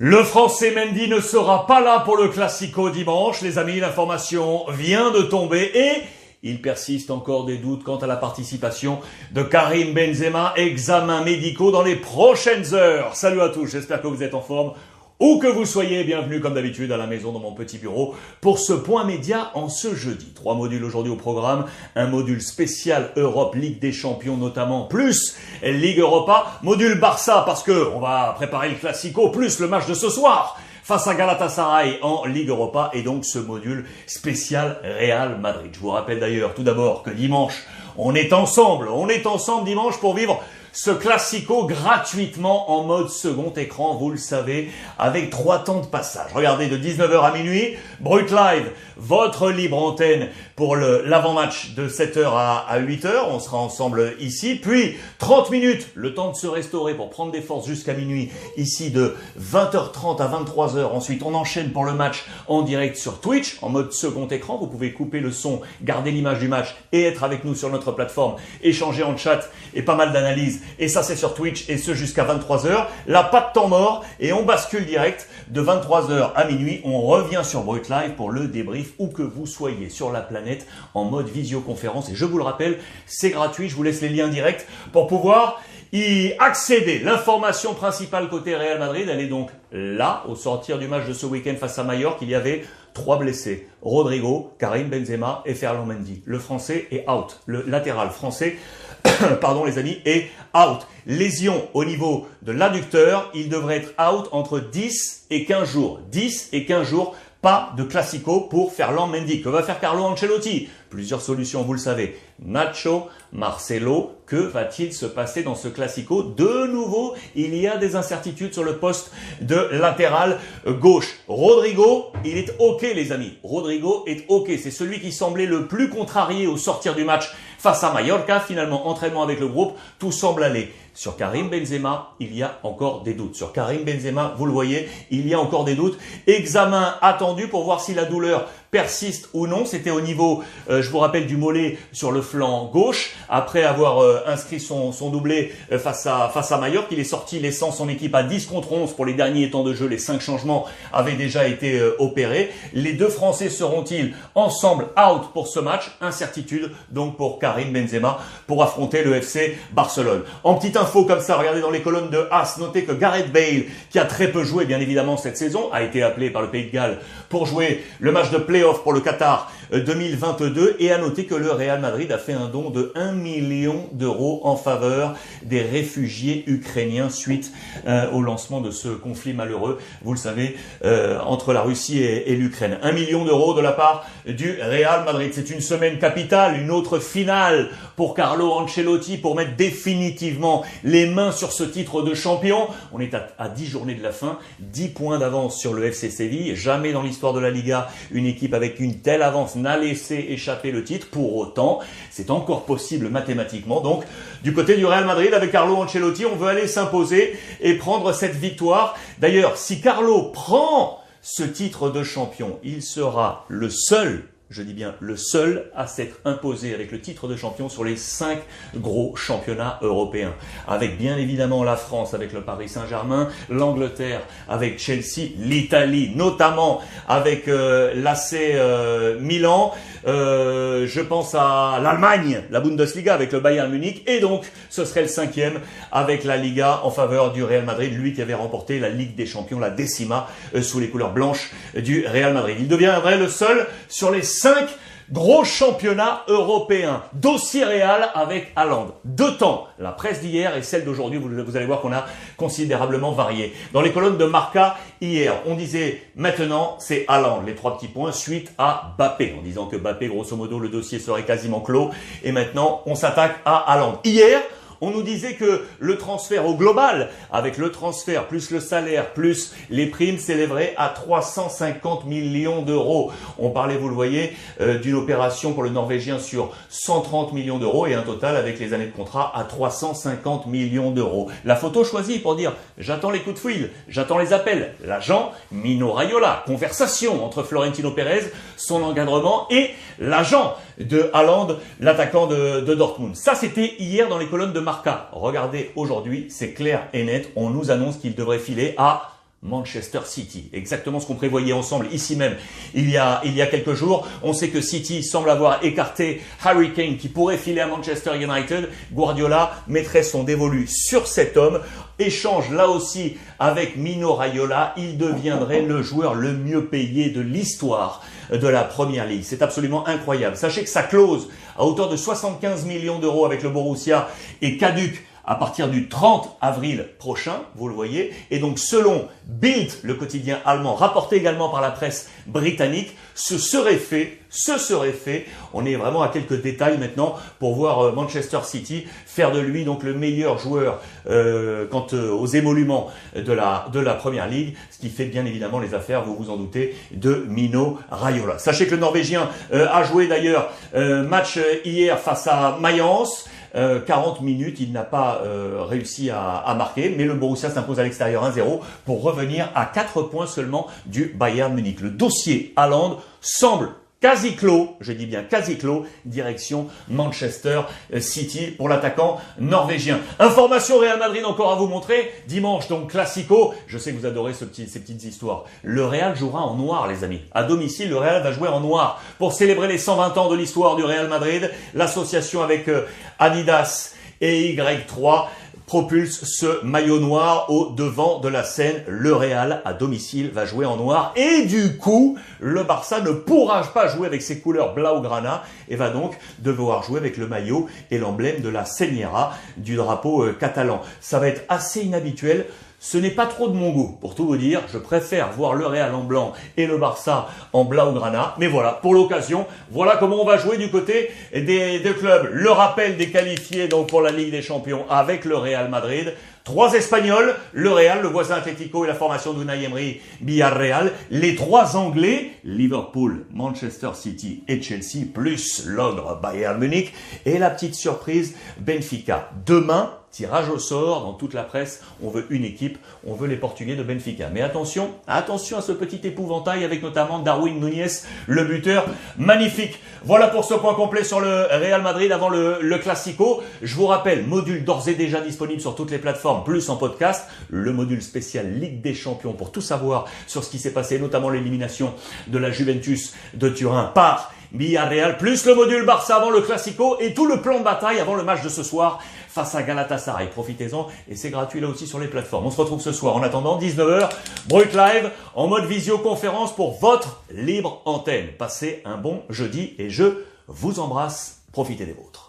Le français Mendy ne sera pas là pour le Classico dimanche. Les amis, l'information vient de tomber et il persiste encore des doutes quant à la participation de Karim Benzema. Examens médicaux dans les prochaines heures. Salut à tous, j'espère que vous êtes en forme. Où que vous soyez, bienvenue comme d'habitude à la maison dans mon petit bureau pour ce point média en ce jeudi. Trois modules aujourd'hui au programme, un module spécial Europe, Ligue des Champions notamment, plus Ligue Europa, module Barça parce que on va préparer le Classico, plus le match de ce soir face à Galatasaray en Ligue Europa et donc ce module spécial Real Madrid. Je vous rappelle d'ailleurs tout d'abord que dimanche, on est ensemble, on est ensemble dimanche pour vivre ce classico gratuitement en mode second écran, vous le savez, avec trois temps de passage. Regardez, de 19h à minuit, Brut Live, votre libre antenne pour l'avant-match de 7h à, 8h. On sera ensemble ici. Puis 30 minutes, le temps de se restaurer pour prendre des forces jusqu'à minuit, ici de 20h30 à 23h. Ensuite, on enchaîne pour le match en direct sur Twitch, en mode second écran. Vous pouvez couper le son, garder l'image du match et être avec nous sur notre plateforme, échanger en chat et pas mal d'analyses et ça c'est sur Twitch, et ce jusqu'à 23h. Là, pas de temps mort, et on bascule direct de 23h à minuit. On revient sur Brut Live pour le débrief, où que vous soyez sur la planète, en mode visioconférence. Et je vous le rappelle, c'est gratuit, je vous laisse les liens directs pour pouvoir y accéder. L'information principale côté Real Madrid, elle est donc là, au sortir du match de ce week-end face à Mallorca, il y avait trois blessés. Rodrigo, Karim Benzema et Ferland Mendy. Le français est out. Le latéral français pardon les amis, est out. Lésion au niveau de l'adducteur, il devrait être out entre 10 et 15 jours. 10 et 15 jours, pas de classico pour Ferland Mendy. Que va faire Carlo Ancelotti? Plusieurs solutions, vous le savez. Nacho, Marcelo, que va-t-il se passer dans ce classico? De nouveau, il y a des incertitudes sur le poste de latéral gauche. Rodrigo, il est OK les amis. Rodrigo est OK. C'est celui qui semblait le plus contrarié au sortir du match face à Mallorca. Finalement, entraînement avec le groupe, tout semble aller. Sur Karim Benzema, il y a encore des doutes. Sur Karim Benzema, vous le voyez, il y a encore des doutes. Examen attendu pour voir si la douleur persiste ou non. C'était au niveau, euh, je vous rappelle, du mollet sur le flanc gauche. Après avoir euh, inscrit son, doublé euh, face à face à Mallorca, il est sorti laissant son équipe à 10 contre 11 pour les derniers temps de jeu. Les cinq changements avaient déjà été opérés. Les deux Français seront-ils ensemble out pour ce match? Incertitude donc pour Karim Benzema pour affronter le FC Barcelone. En petite info comme ça, regardez dans les colonnes de As, notez que Gareth Bale, qui a très peu joué bien évidemment cette saison, a été appelé par le Pays de Galles pour jouer le match de play pour le Qatar 2022 euh, et à noter que le Real Madrid a fait un don de 1 million d'euros en faveur des réfugiés ukrainiens suite euh, au lancement de ce conflit malheureux, vous le savez, euh, entre la Russie et, l'Ukraine. 1 million d'euros de la part du Real Madrid. C'est une semaine capitale, une autre finale pour Carlo Ancelotti pour mettre définitivement les mains sur ce titre de champion. On est à, à 10 journées de la fin, 10 points d'avance sur le FC Séville. Jamais dans l'histoire de la Liga une équipe avec une telle avance n'a laissé échapper le titre. Pour autant, c'est encore possible mathématiquement. Donc, du côté du Real Madrid, avec Carlo Ancelotti, on veut aller s'imposer et prendre cette victoire. D'ailleurs, si Carlo prend ce titre de champion, il sera le seul je dis bien le seul à s'être imposé avec le titre de champion sur les cinq gros championnats européens. Avec bien évidemment la France avec le Paris Saint-Germain, l'Angleterre avec Chelsea, l'Italie notamment avec euh, l'AC euh, Milan, euh, je pense à l'Allemagne, la Bundesliga avec le Bayern Munich, et donc ce serait le cinquième avec la Liga en faveur du Real Madrid, lui qui avait remporté la Ligue des Champions, la décima, sous les couleurs blanches du Real Madrid. Il deviendrait le seul sur les cinq gros championnats européens. Dossier réel avec Haaland. Deux temps, la presse d'hier et celle d'aujourd'hui, vous, allez voir qu'on a considérablement varié. Dans les colonnes de Marca, hier, on disait maintenant c'est Haaland, les trois petits points, suite à Bappé, en disant que Bappé, grosso modo, le dossier serait quasiment clos. Et maintenant, on s'attaque à Haaland. Hier, on nous disait que le transfert au global, avec le transfert plus le salaire plus les primes, s'élèverait à 350 millions d'euros. On parlait, vous le voyez, euh, d'une opération pour le Norvégien sur 130 millions d'euros et un total avec les années de contrat à 350 millions d'euros. La photo choisie pour dire j'attends les coups de fouille, j'attends les appels. L'agent Mino Raiola, conversation entre Florentino Pérez, son encadrement et l'agent de Haaland, l'attaquant de, de Dortmund. Ça, c'était hier dans les colonnes de Marca. Regardez aujourd'hui, c'est clair et net. On nous annonce qu'il devrait filer à Manchester City. Exactement ce qu'on prévoyait ensemble ici même il y, a, il y a quelques jours. On sait que City semble avoir écarté Harry Kane qui pourrait filer à Manchester United. Guardiola mettrait son dévolu sur cet homme. Échange là aussi avec Mino Raiola. Il deviendrait le joueur le mieux payé de l'histoire de la Première Ligue. C'est absolument incroyable. Sachez que sa clause à hauteur de 75 millions d'euros avec le Borussia est caduque à partir du 30 avril prochain, vous le voyez. Et donc selon Bild, le quotidien allemand, rapporté également par la presse britannique, ce serait fait, ce serait fait. On est vraiment à quelques détails maintenant pour voir euh, Manchester City faire de lui donc le meilleur joueur euh, quant euh, aux émoluments de la, de la Première Ligue, ce qui fait bien évidemment les affaires, vous vous en doutez, de Mino Raiola. Sachez que le Norvégien a joué d'ailleurs match hier face à Mayence. 40 minutes, il n'a pas réussi à, à, marquer, mais le Borussia s'impose à l'extérieur 1-0 pour revenir à 4 points seulement du Bayern Munich. Le dossier Haaland semble quasi clos, je dis bien quasi clos, direction Manchester City pour l'attaquant norvégien. Information Real Madrid encore à vous montrer. Dimanche donc Classico. Je sais que vous adorez ces petites histoires. Le Real jouera en noir les amis. À domicile, le Real va jouer en noir pour célébrer les 120 ans de l'histoire du Real Madrid. L'association avec euh, Adidas et Y3 propulse ce maillot noir au devant de la scène. Le Real à domicile va jouer en noir et du coup, le Barça ne pourra pas jouer avec ses couleurs blaugrana et va donc devoir jouer avec le maillot et l'emblème de la Señera du drapeau euh, catalan. Ça va être assez inhabituel. Ce n'est pas trop de mon goût, pour tout vous dire. Je préfère voir le Real en blanc et le Barça en blaugrana. Mais voilà, pour l'occasion, voilà comment on va jouer du côté des deux clubs. Le rappel des qualifiés donc pour la Ligue des Champions avec le Real Madrid. Trois Espagnols, le Real, le voisin Atlético et la formation d'Unai Emery, Villarreal. Les trois Anglais, Liverpool, Manchester City et Chelsea, plus l'ogre Bayern Munich. Et la petite surprise, Benfica. Demain, tirage au sort dans toute la presse, on veut une équipe, on veut les Portugais de Benfica. Mais attention, attention à ce petit épouvantail avec notamment Darwin Nunez, le buteur magnifique. Voilà pour ce point complet sur le Real Madrid avant le, Classico. Je vous rappelle, module d'ores et déjà disponible sur toutes les plateformes, plus en podcast, le module spécial Ligue des Champions pour tout savoir sur ce qui s'est passé, notamment l'élimination de la Juventus de Turin par Villarreal, plus le module Barça avant le Classico et tout le plan de bataille avant le match de ce soir face à Galatasaray. Profitez-en et c'est gratuit là aussi sur les plateformes. On se retrouve ce soir. En attendant, 19h, Brut Live en mode visioconférence pour votre libre antenne. Passez un bon jeudi et je vous embrasse. Profitez des vôtres.